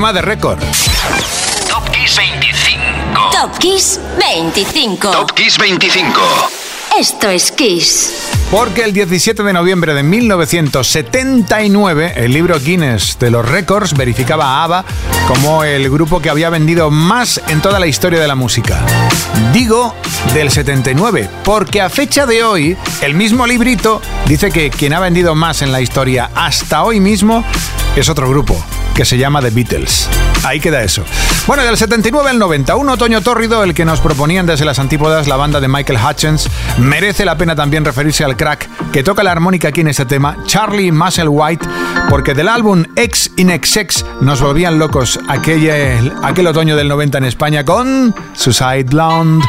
tema de récord. Top Kiss 25. Top Kiss 25. Top Kiss 25. Esto es Kiss. Porque el 17 de noviembre de 1979, el libro Guinness de los récords verificaba a ABBA como el grupo que había vendido más en toda la historia de la música. Digo del 79, porque a fecha de hoy, el mismo librito dice que quien ha vendido más en la historia hasta hoy mismo es otro grupo, que se llama The Beatles. Ahí queda eso. Bueno, del 79 al 90, un otoño tórrido, el que nos proponían desde las antípodas la banda de Michael Hutchins. Merece la pena también referirse al crack que toca la armónica aquí en este tema, Charlie Musselwhite, porque del álbum X in XX nos volvían locos aquel, aquel otoño del 90 en España con Suicide Blonde.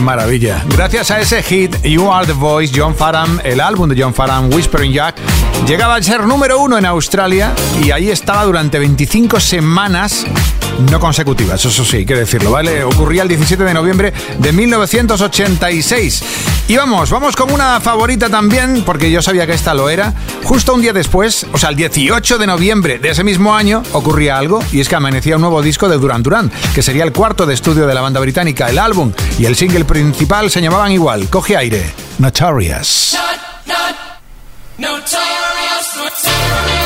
Maravilla. Gracias a ese hit, You Are the Voice, John Farham, el álbum de John Farham, Whispering Jack, llegaba a ser número uno en Australia y ahí estaba durante 25 semanas no consecutivas, eso sí, hay que decirlo, ¿vale? Ocurría el 17 de noviembre de 1986. Y vamos, vamos con una favorita también, porque yo sabía que esta lo era. Justo un día después, o sea, el 18 de noviembre de ese mismo año, ocurría algo, y es que amanecía un nuevo disco de Duran Duran, que sería el cuarto de estudio de la banda británica. El álbum y el single principal se llamaban igual, Coge Aire, Notorious. Top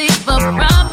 leave a problem.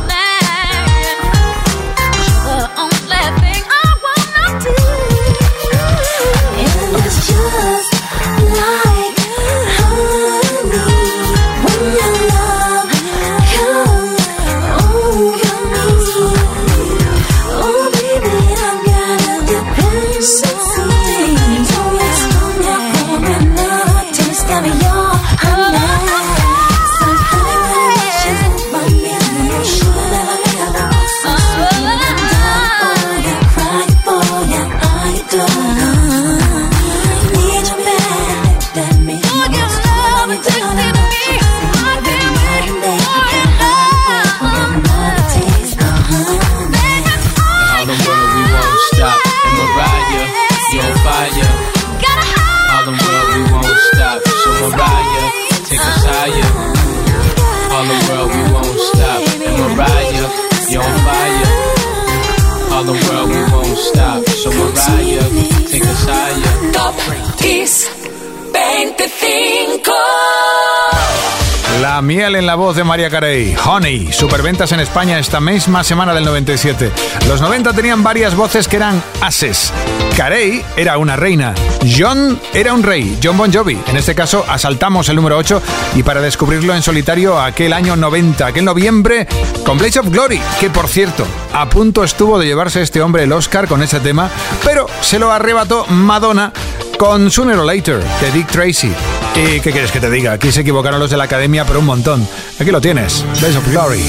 Miel en la voz de María Carey. Honey, superventas en España esta misma semana del 97. Los 90 tenían varias voces que eran ases. Carey era una reina. John era un rey. John Bon Jovi. En este caso, asaltamos el número 8 y para descubrirlo en solitario aquel año 90, aquel noviembre, con Blaze of Glory, que por cierto, a punto estuvo de llevarse este hombre el Oscar con ese tema, pero se lo arrebató Madonna con Sooner or Later de Dick Tracy. ¿Y qué quieres que te diga? Aquí se equivocaron los de la academia, pero un montón. Aquí lo tienes. Days of Glory.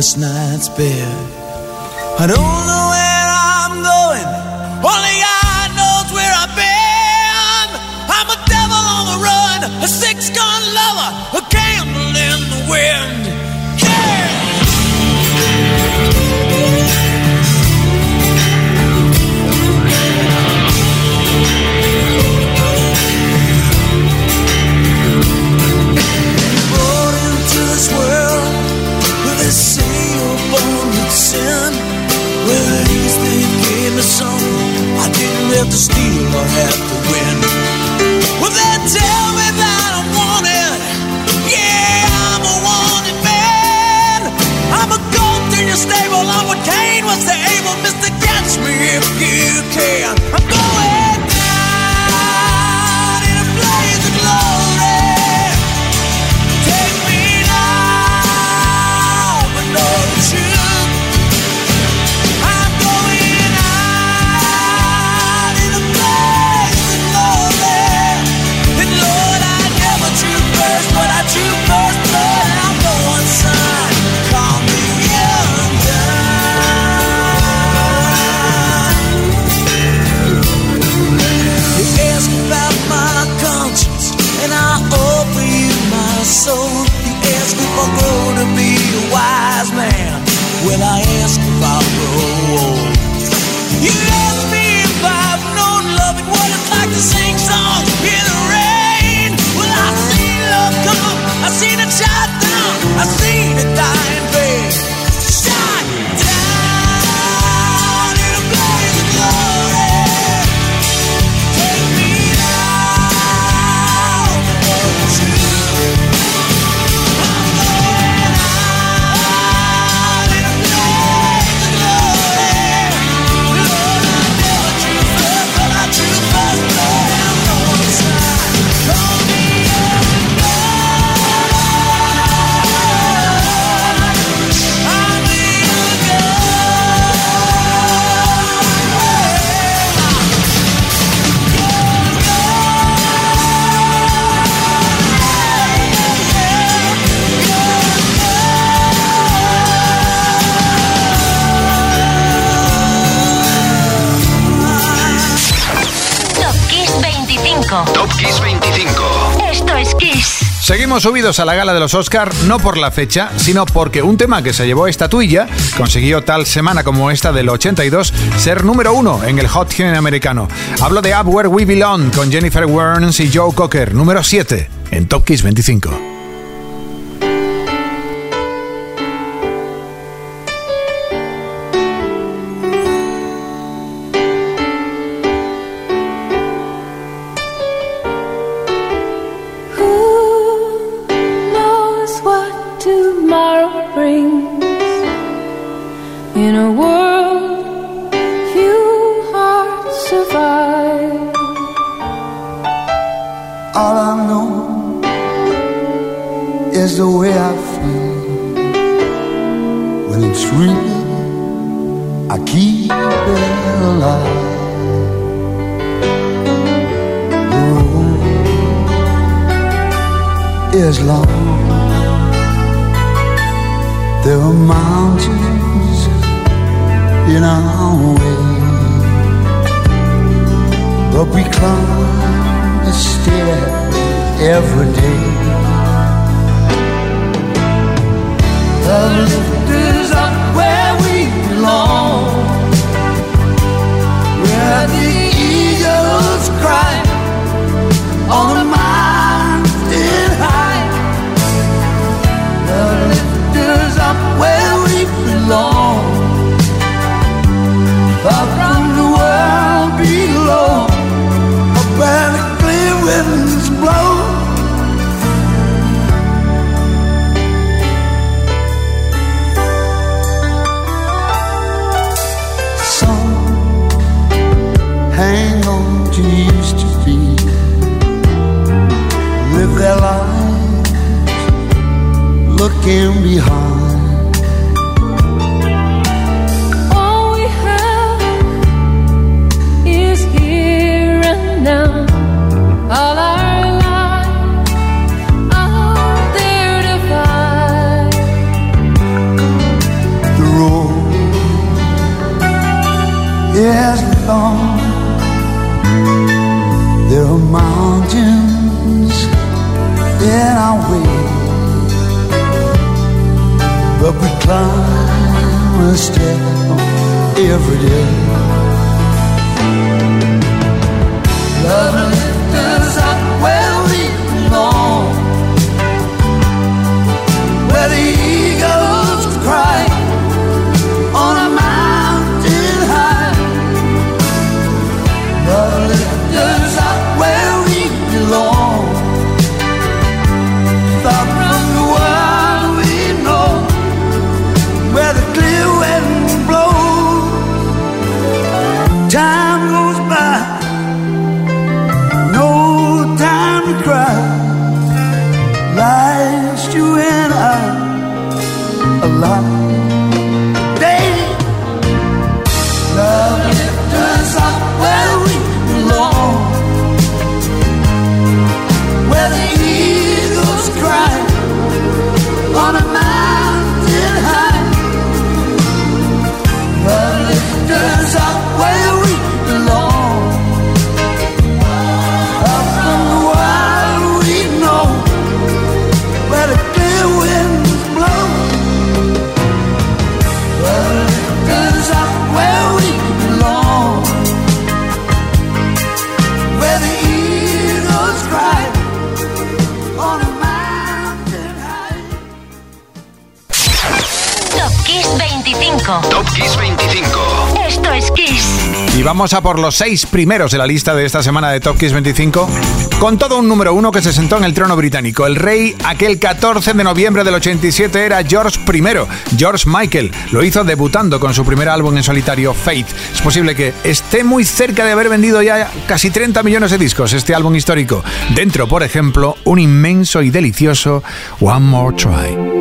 last night's bed. I don't know. can. subidos a la gala de los Oscar no por la fecha, sino porque un tema que se llevó estatuilla consiguió tal semana como esta del 82 ser número uno en el Hot 100 americano. Hablo de Up Where We Belong con Jennifer Warnes y Joe Cocker, número 7 en Top 25. can be hard. All we have is here and now. All our lives out there to find. The road is long. There are mountains. Yeah. climb a step every day. Vamos a por los seis primeros de la lista de esta semana de Top Kiss 25, con todo un número uno que se sentó en el trono británico. El rey aquel 14 de noviembre del 87 era George I, George Michael. Lo hizo debutando con su primer álbum en solitario, Faith. Es posible que esté muy cerca de haber vendido ya casi 30 millones de discos este álbum histórico. Dentro, por ejemplo, un inmenso y delicioso One More Try.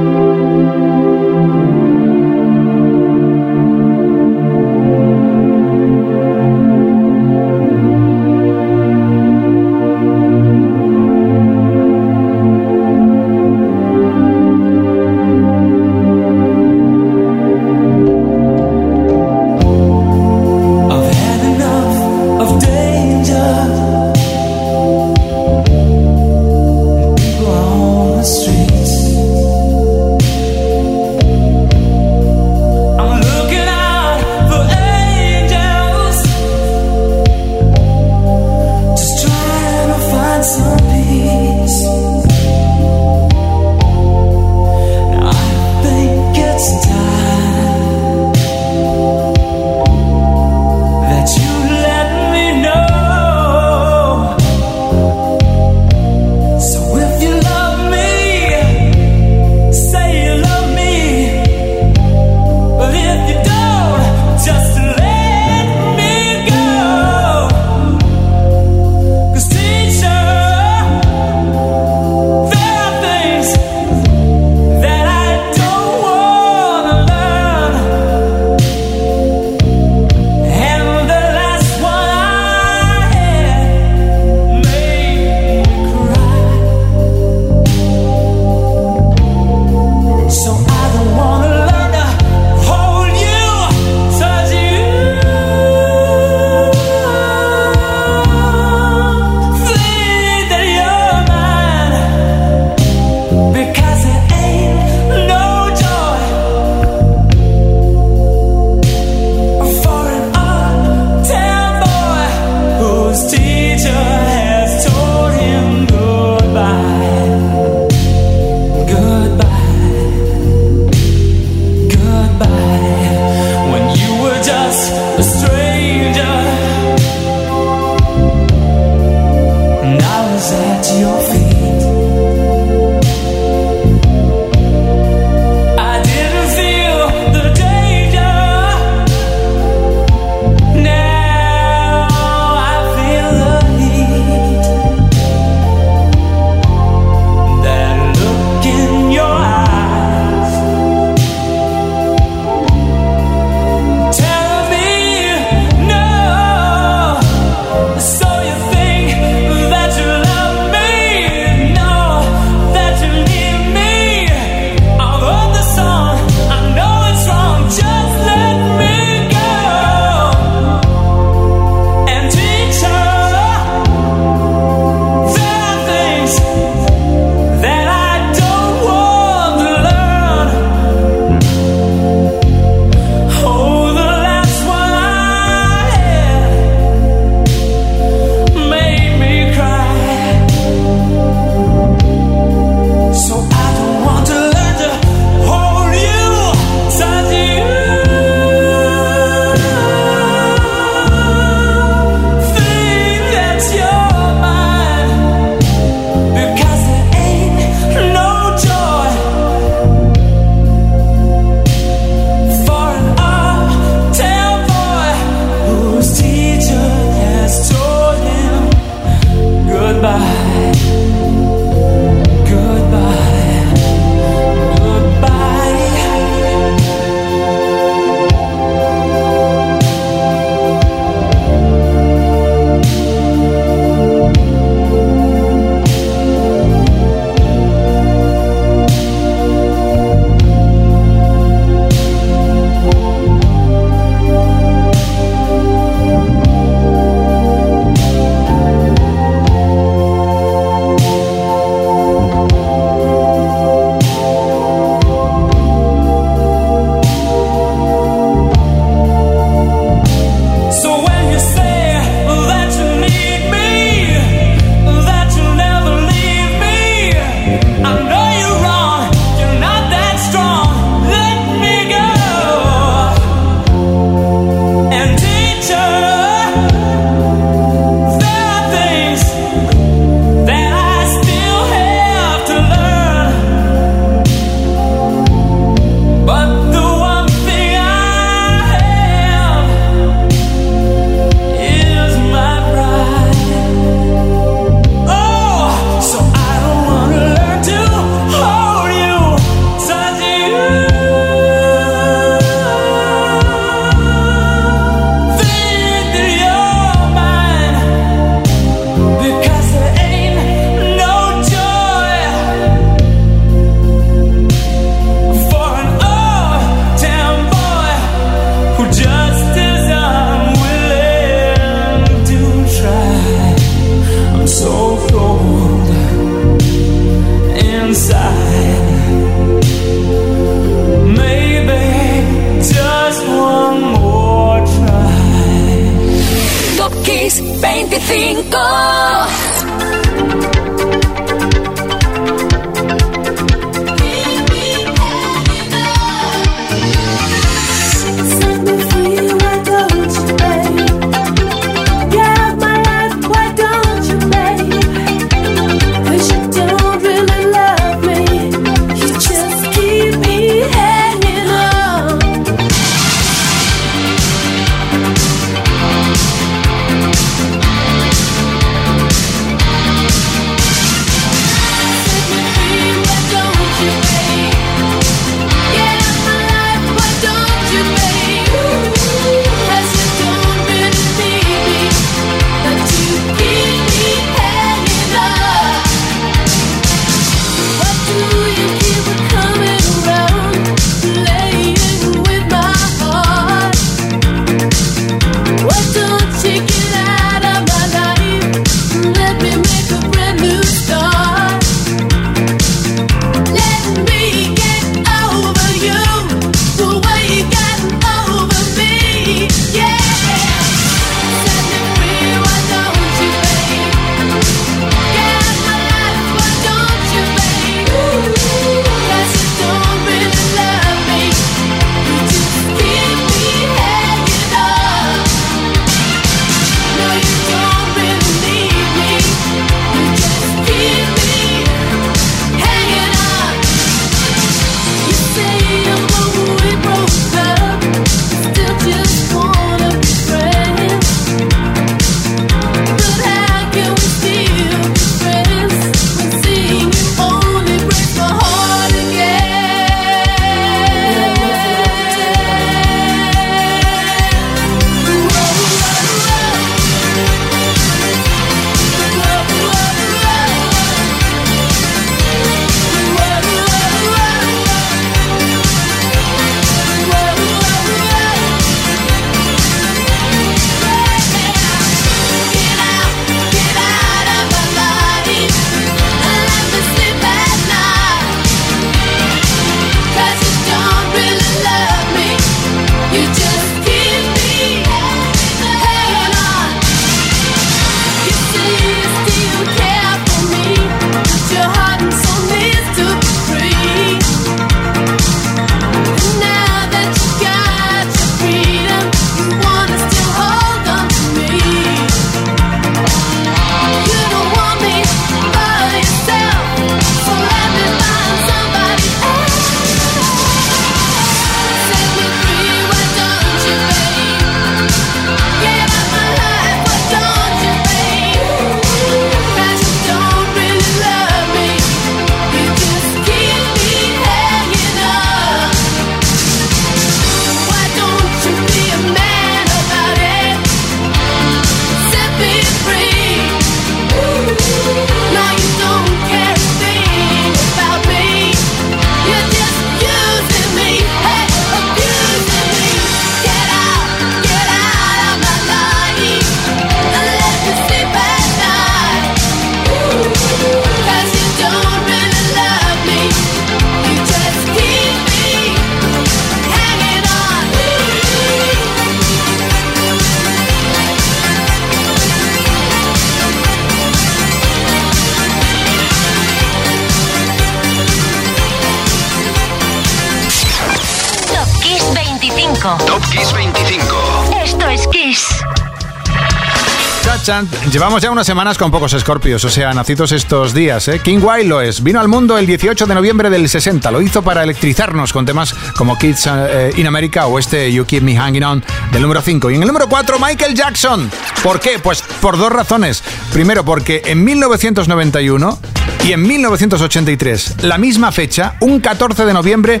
Llevamos ya unas semanas con pocos escorpios, o sea, nacidos estos días. ¿eh? King Wild lo es. Vino al mundo el 18 de noviembre del 60. Lo hizo para electrizarnos con temas como Kids eh, in America o este You Keep Me Hanging On del número 5. Y en el número 4, Michael Jackson. ¿Por qué? Pues por dos razones. Primero, porque en 1991 y en 1983, la misma fecha, un 14 de noviembre,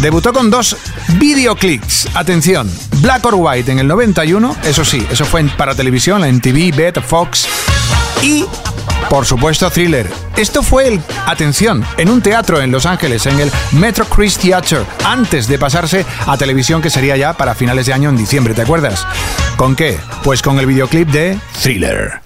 debutó con dos videoclips. Atención, Black or White en el 91, eso sí, eso fue para televisión, en TV, Bet, Fox. Y, por supuesto, Thriller. Esto fue el, atención, en un teatro en Los Ángeles, en el Metro Chris Theater, antes de pasarse a televisión, que sería ya para finales de año en diciembre, ¿te acuerdas? ¿Con qué? Pues con el videoclip de Thriller.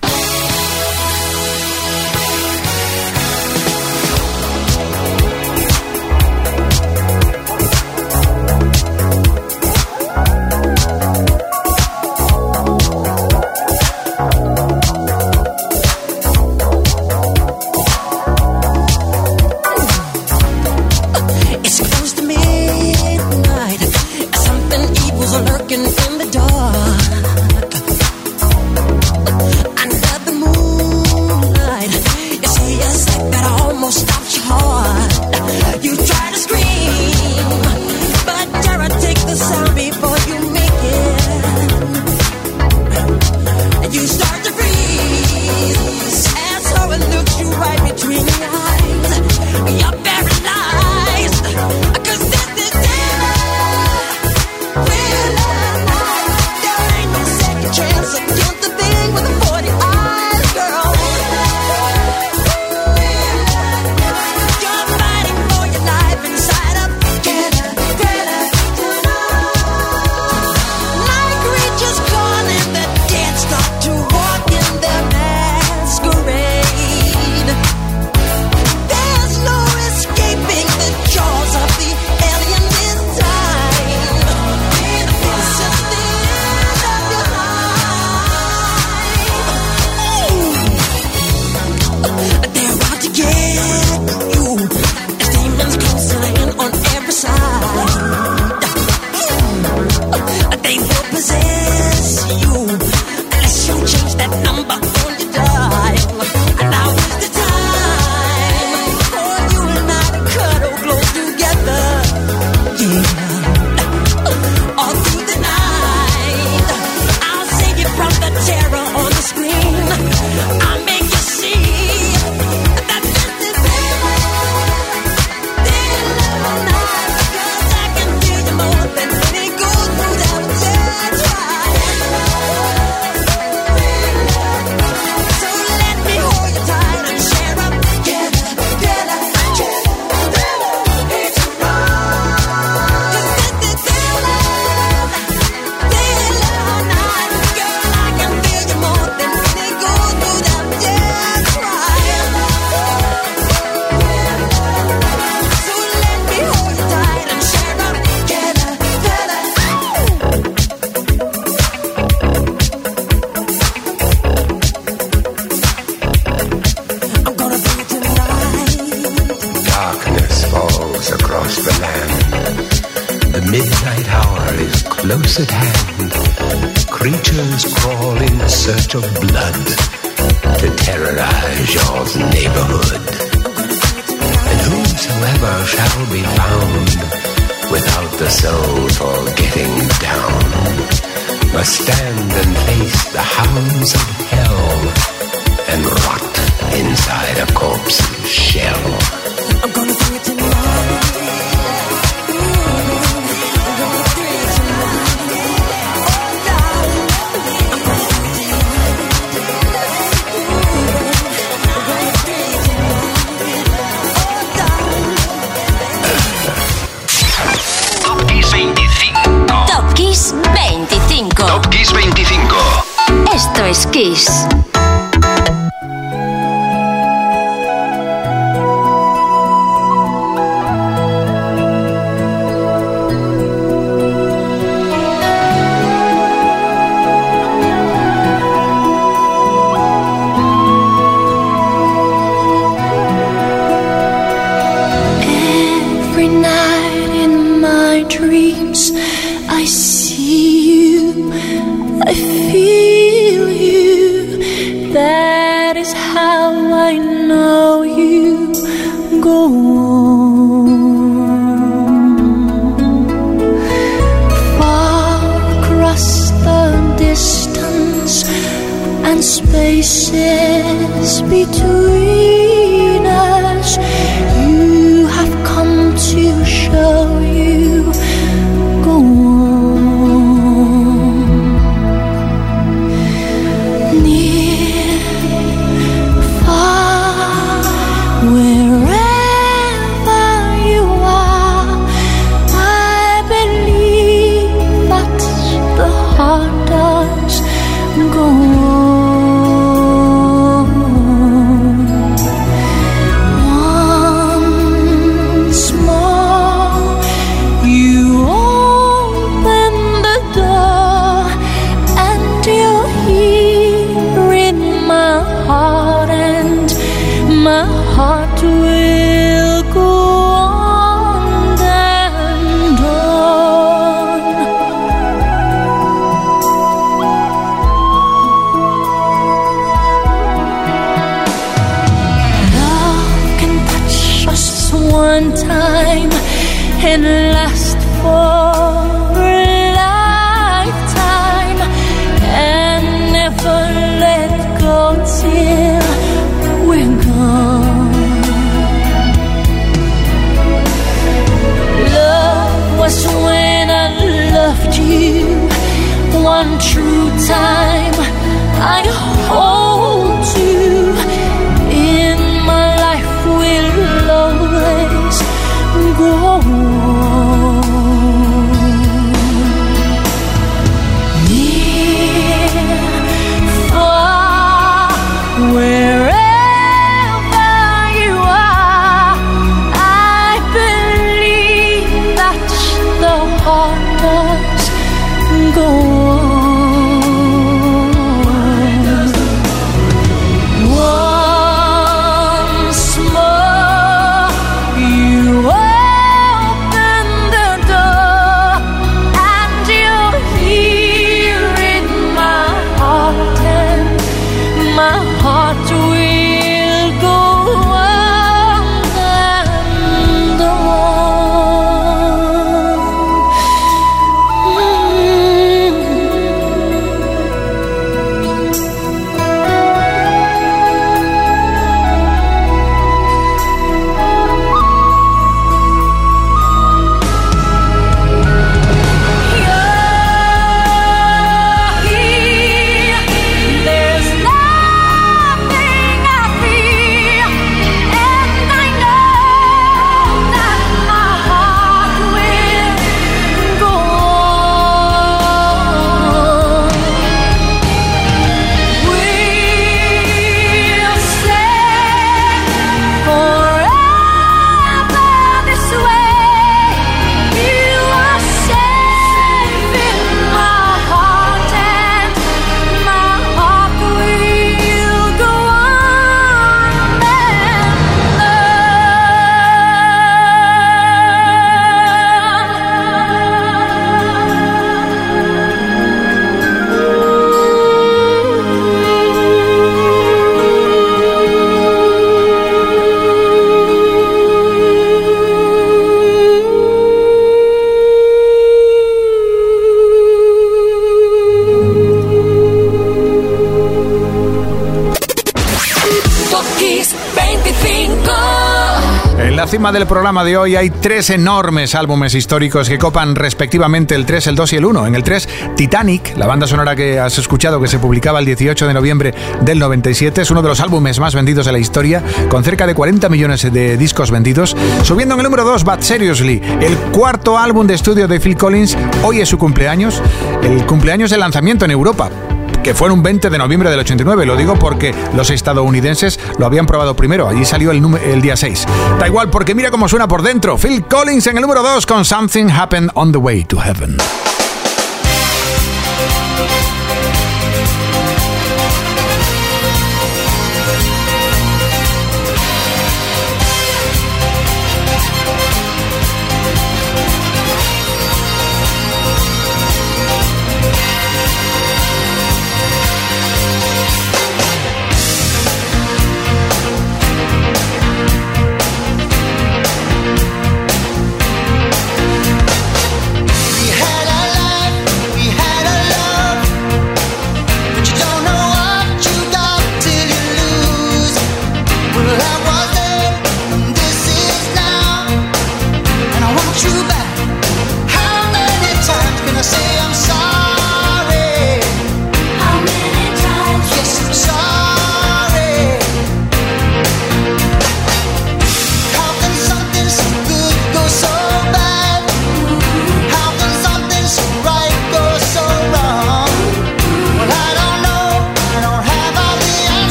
close at hand. Creatures crawl in search of blood to terrorize your neighborhood. And whomsoever shall be found without the soul for getting down must stand and face the hounds of hell and rot inside a corpse's shell. I'm gonna sing it tonight. Isso. spaces between. Del programa de hoy hay tres enormes álbumes históricos que copan respectivamente el 3, el 2 y el 1. En el 3, Titanic, la banda sonora que has escuchado que se publicaba el 18 de noviembre del 97, es uno de los álbumes más vendidos de la historia, con cerca de 40 millones de discos vendidos. Subiendo en el número 2, But Seriously, el cuarto álbum de estudio de Phil Collins. Hoy es su cumpleaños, el cumpleaños de lanzamiento en Europa que fue en un 20 de noviembre del 89. Lo digo porque los estadounidenses lo habían probado primero. Allí salió el, el día 6. Da igual, porque mira cómo suena por dentro. Phil Collins en el número 2 con Something Happened on the Way to Heaven.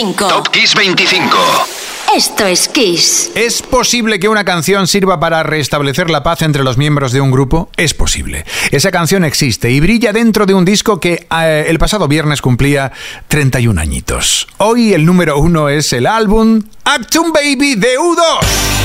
25. Top Kiss 25. Esto es Kiss. ¿Es posible que una canción sirva para restablecer la paz entre los miembros de un grupo? Es posible. Esa canción existe y brilla dentro de un disco que eh, el pasado viernes cumplía 31 añitos. Hoy el número uno es el álbum Actum Baby de U2.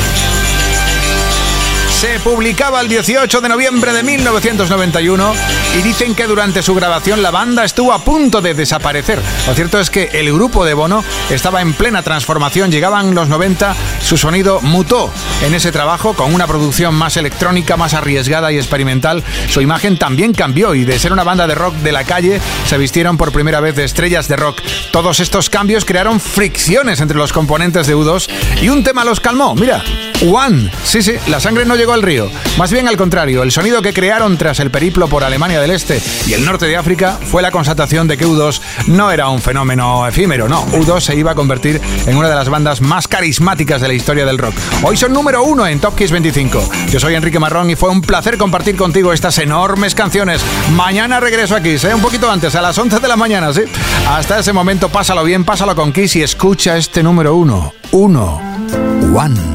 Se publicaba el 18 de noviembre de 1991 y dicen que durante su grabación la banda estuvo a punto de desaparecer. Lo cierto es que el grupo de Bono estaba en plena transformación. Llegaban los 90, su sonido mutó en ese trabajo con una producción más electrónica, más arriesgada y experimental. Su imagen también cambió y de ser una banda de rock de la calle se vistieron por primera vez de estrellas de rock. Todos estos cambios crearon fricciones entre los componentes de U2 y un tema los calmó. Mira, One. Sí, sí, la sangre no llegó al río. Más bien al contrario, el sonido que crearon tras el periplo por Alemania del Este y el norte de África fue la constatación de que U2 no era un fenómeno efímero, no. U2 se iba a convertir en una de las bandas más carismáticas de la historia del rock. Hoy son número uno en Top Kiss 25. Yo soy Enrique Marrón y fue un placer compartir contigo estas enormes canciones. Mañana regreso a Kiss, ¿eh? un poquito antes, a las 11 de la mañana, ¿sí? Hasta ese momento, pásalo bien, pásalo con Kiss y escucha este número uno. Uno. One.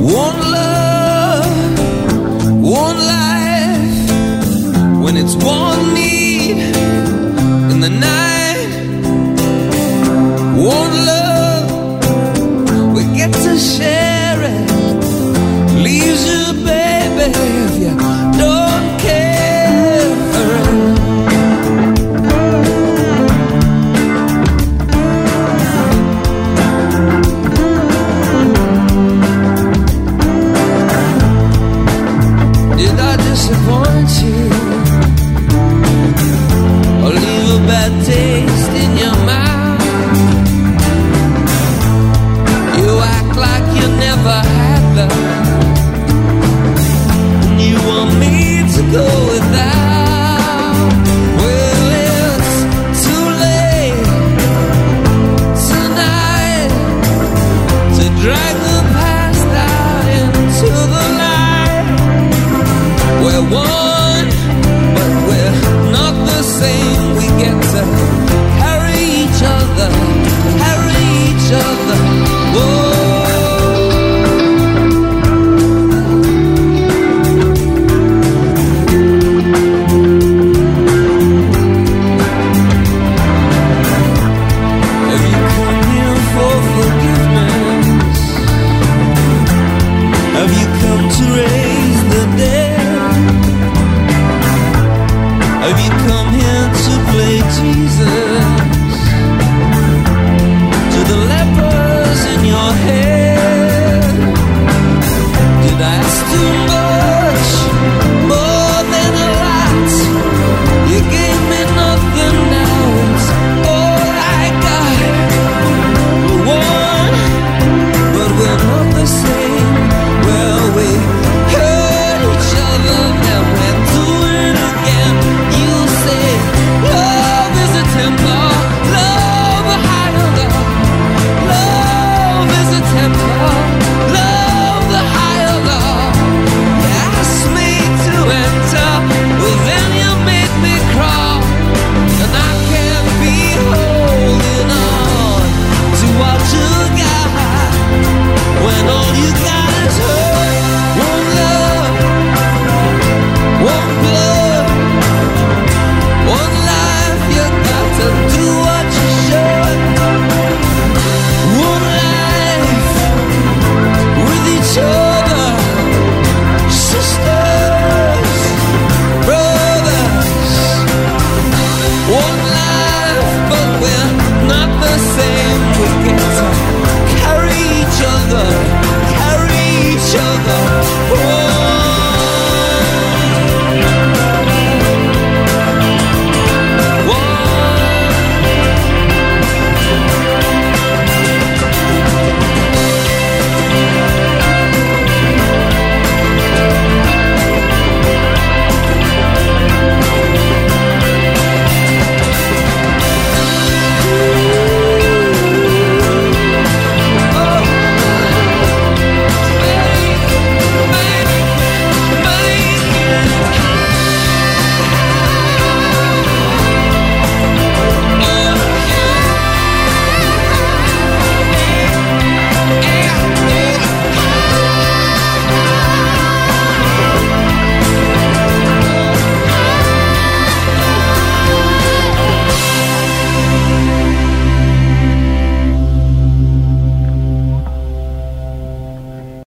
One love, one life. When it's one in the night. One love, we get to share to